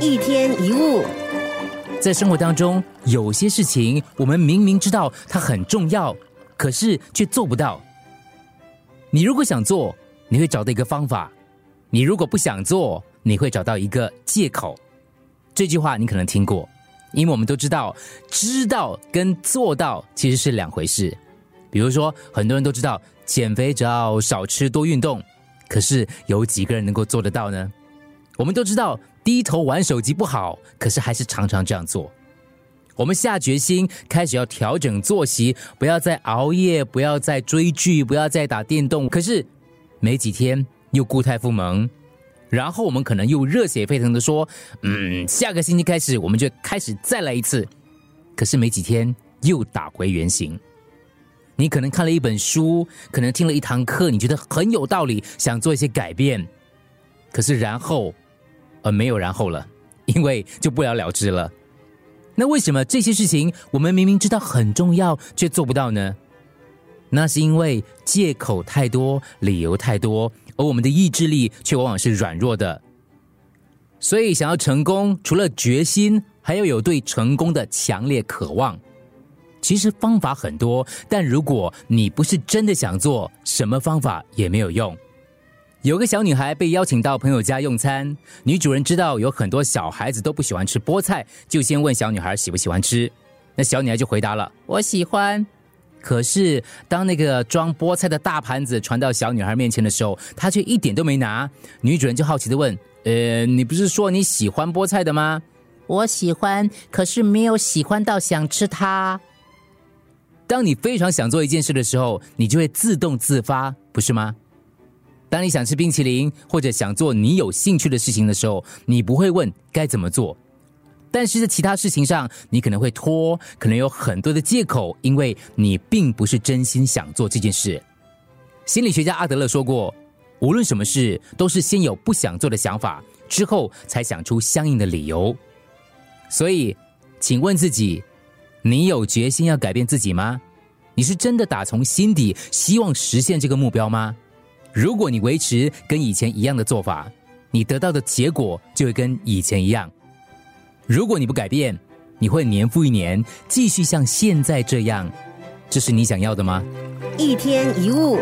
一天一物，在生活当中，有些事情我们明明知道它很重要，可是却做不到。你如果想做，你会找到一个方法；你如果不想做，你会找到一个借口。这句话你可能听过，因为我们都知道，知道跟做到其实是两回事。比如说，很多人都知道减肥只要少吃多运动，可是有几个人能够做得到呢？我们都知道低头玩手机不好，可是还是常常这样做。我们下决心开始要调整作息，不要再熬夜，不要再追剧，不要再打电动。可是没几天又固态复萌，然后我们可能又热血沸腾的说：“嗯，下个星期开始我们就开始再来一次。”可是没几天又打回原形。你可能看了一本书，可能听了一堂课，你觉得很有道理，想做一些改变，可是然后。没有然后了，因为就不了了之了。那为什么这些事情我们明明知道很重要，却做不到呢？那是因为借口太多，理由太多，而我们的意志力却往往是软弱的。所以，想要成功，除了决心，还要有对成功的强烈渴望。其实方法很多，但如果你不是真的想做，什么方法也没有用。有个小女孩被邀请到朋友家用餐，女主人知道有很多小孩子都不喜欢吃菠菜，就先问小女孩喜不喜欢吃。那小女孩就回答了：“我喜欢。”可是当那个装菠菜的大盘子传到小女孩面前的时候，她却一点都没拿。女主人就好奇的问：“呃，你不是说你喜欢菠菜的吗？”“我喜欢，可是没有喜欢到想吃它。”当你非常想做一件事的时候，你就会自动自发，不是吗？当你想吃冰淇淋，或者想做你有兴趣的事情的时候，你不会问该怎么做；但是在其他事情上，你可能会拖，可能有很多的借口，因为你并不是真心想做这件事。心理学家阿德勒说过，无论什么事，都是先有不想做的想法，之后才想出相应的理由。所以，请问自己：你有决心要改变自己吗？你是真的打从心底希望实现这个目标吗？如果你维持跟以前一样的做法，你得到的结果就会跟以前一样。如果你不改变，你会年复一年继续像现在这样。这是你想要的吗？一天一物。